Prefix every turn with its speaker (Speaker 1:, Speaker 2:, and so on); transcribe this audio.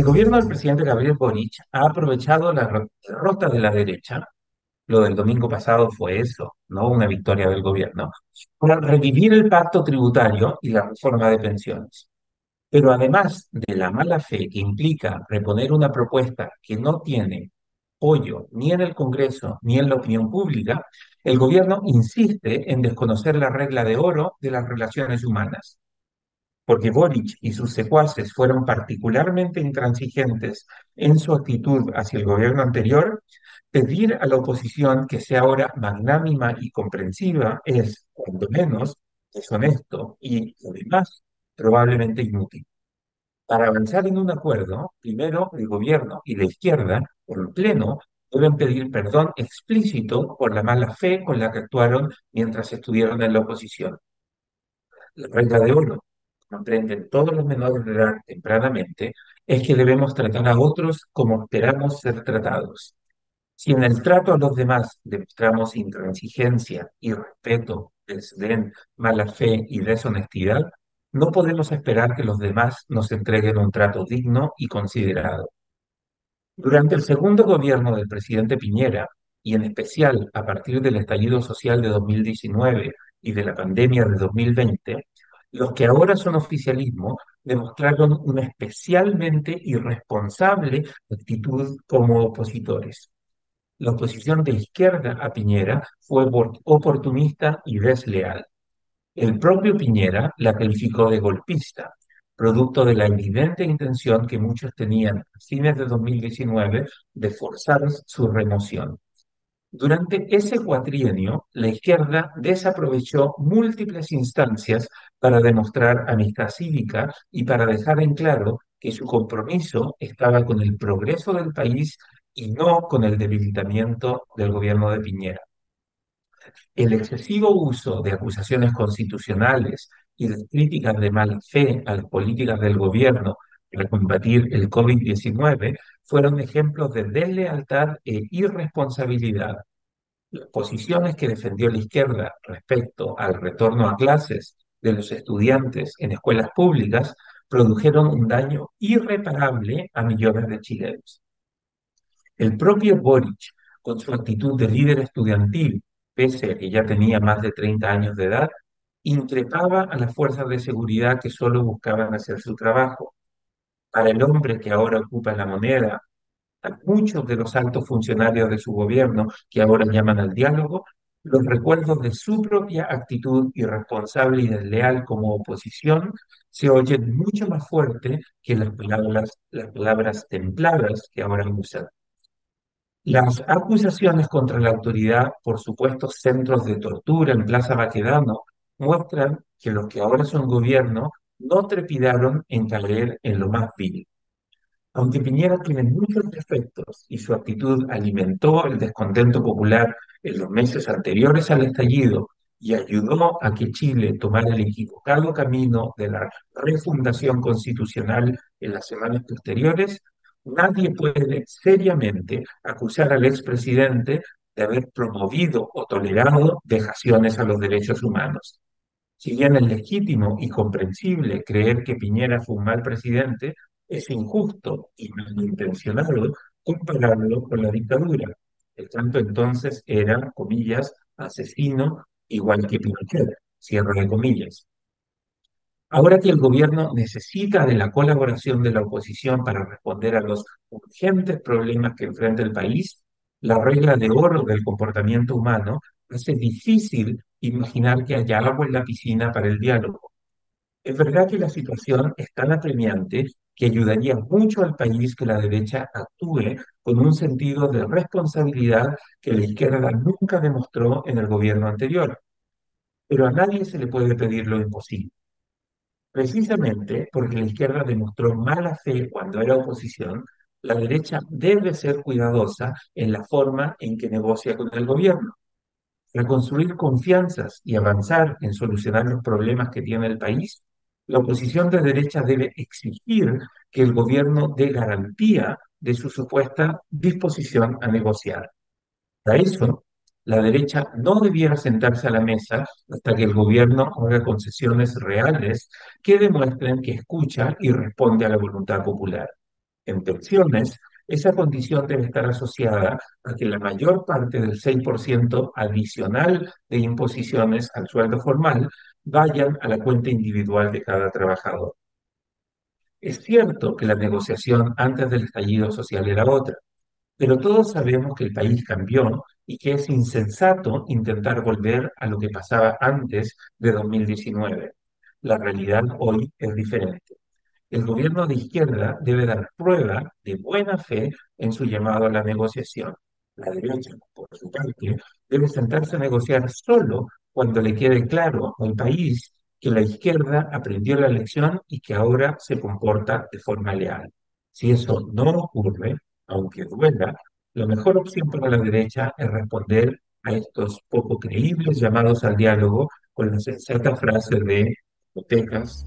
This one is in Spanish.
Speaker 1: El gobierno del presidente Gabriel Boric ha aprovechado la ro- derrota de la derecha, lo del domingo pasado fue eso, no una victoria del gobierno, para revivir el pacto tributario y la reforma de pensiones. Pero además de la mala fe que implica reponer una propuesta que no tiene apoyo ni en el Congreso ni en la opinión pública, el gobierno insiste en desconocer la regla de oro de las relaciones humanas porque Boric y sus secuaces fueron particularmente intransigentes en su actitud hacia el gobierno anterior, pedir a la oposición que sea ahora magnánima y comprensiva es, cuando menos, deshonesto y, además, probablemente inútil. Para avanzar en un acuerdo, primero el gobierno y la izquierda, en pleno, deben pedir perdón explícito por la mala fe con la que actuaron mientras estuvieron en la oposición. La regla de oro aprenden todos los menores de edad tempranamente es que debemos tratar a otros como esperamos ser tratados. Si en el trato a los demás demostramos intransigencia, irrespeto, desdén, mala fe y deshonestidad, no podemos esperar que los demás nos entreguen un trato digno y considerado. Durante el segundo gobierno del presidente Piñera, y en especial a partir del estallido social de 2019 y de la pandemia de 2020, los que ahora son oficialismo demostraron una especialmente irresponsable actitud como opositores. La oposición de izquierda a Piñera fue opor- oportunista y desleal. El propio Piñera la calificó de golpista, producto de la evidente intención que muchos tenían a fines de 2019 de forzar su remoción. Durante ese cuatrienio, la izquierda desaprovechó múltiples instancias para demostrar amistad cívica y para dejar en claro que su compromiso estaba con el progreso del país y no con el debilitamiento del gobierno de Piñera. El excesivo uso de acusaciones constitucionales y de críticas de mala fe a las políticas del gobierno para combatir el COVID-19 fueron ejemplos de deslealtad e irresponsabilidad. Las posiciones que defendió la izquierda respecto al retorno a clases de los estudiantes en escuelas públicas produjeron un daño irreparable a millones de chilenos. El propio Boric, con su actitud de líder estudiantil, pese a que ya tenía más de 30 años de edad, increpaba a las fuerzas de seguridad que solo buscaban hacer su trabajo. Para el hombre que ahora ocupa la moneda, a muchos de los altos funcionarios de su gobierno que ahora llaman al diálogo, los recuerdos de su propia actitud irresponsable y desleal como oposición se oyen mucho más fuerte que las palabras, las palabras templadas que ahora usan. Las acusaciones contra la autoridad por supuestos centros de tortura en Plaza Baquedano muestran que los que ahora son gobierno no trepidaron en caer en lo más vil. Aunque Piñera tiene muchos defectos y su actitud alimentó el descontento popular en los meses anteriores al estallido y ayudó a que Chile tomara el equivocado camino de la refundación constitucional en las semanas posteriores, nadie puede seriamente acusar al expresidente de haber promovido o tolerado vejaciones a los derechos humanos. Si bien es legítimo y comprensible creer que Piñera fue un mal presidente, es injusto y malintencionado compararlo con la dictadura. El tanto entonces era, comillas, asesino igual que Pinochet, cierro de comillas. Ahora que el gobierno necesita de la colaboración de la oposición para responder a los urgentes problemas que enfrenta el país, la regla de oro del comportamiento humano hace difícil imaginar que haya agua en la piscina para el diálogo. Es verdad que la situación es tan apremiante que ayudaría mucho al país que la derecha actúe con un sentido de responsabilidad que la izquierda nunca demostró en el gobierno anterior. Pero a nadie se le puede pedir lo imposible. Precisamente porque la izquierda demostró mala fe cuando era oposición, la derecha debe ser cuidadosa en la forma en que negocia con el gobierno. Para construir confianzas y avanzar en solucionar los problemas que tiene el país, la oposición de derecha debe exigir que el gobierno dé garantía de su supuesta disposición a negociar. Para eso, la derecha no debiera sentarse a la mesa hasta que el gobierno haga concesiones reales que demuestren que escucha y responde a la voluntad popular. en pensiones, esa condición debe estar asociada a que la mayor parte del 6% adicional de imposiciones al sueldo formal vayan a la cuenta individual de cada trabajador. Es cierto que la negociación antes del estallido social era otra, pero todos sabemos que el país cambió y que es insensato intentar volver a lo que pasaba antes de 2019. La realidad hoy es diferente. El gobierno de izquierda debe dar prueba de buena fe en su llamado a la negociación. La derecha, por su parte, debe sentarse a negociar solo cuando le quede claro al país que la izquierda aprendió la lección y que ahora se comporta de forma leal. Si eso no ocurre, aunque duela, la mejor opción para la derecha es responder a estos poco creíbles llamados al diálogo con la sensata frase de hipotecas,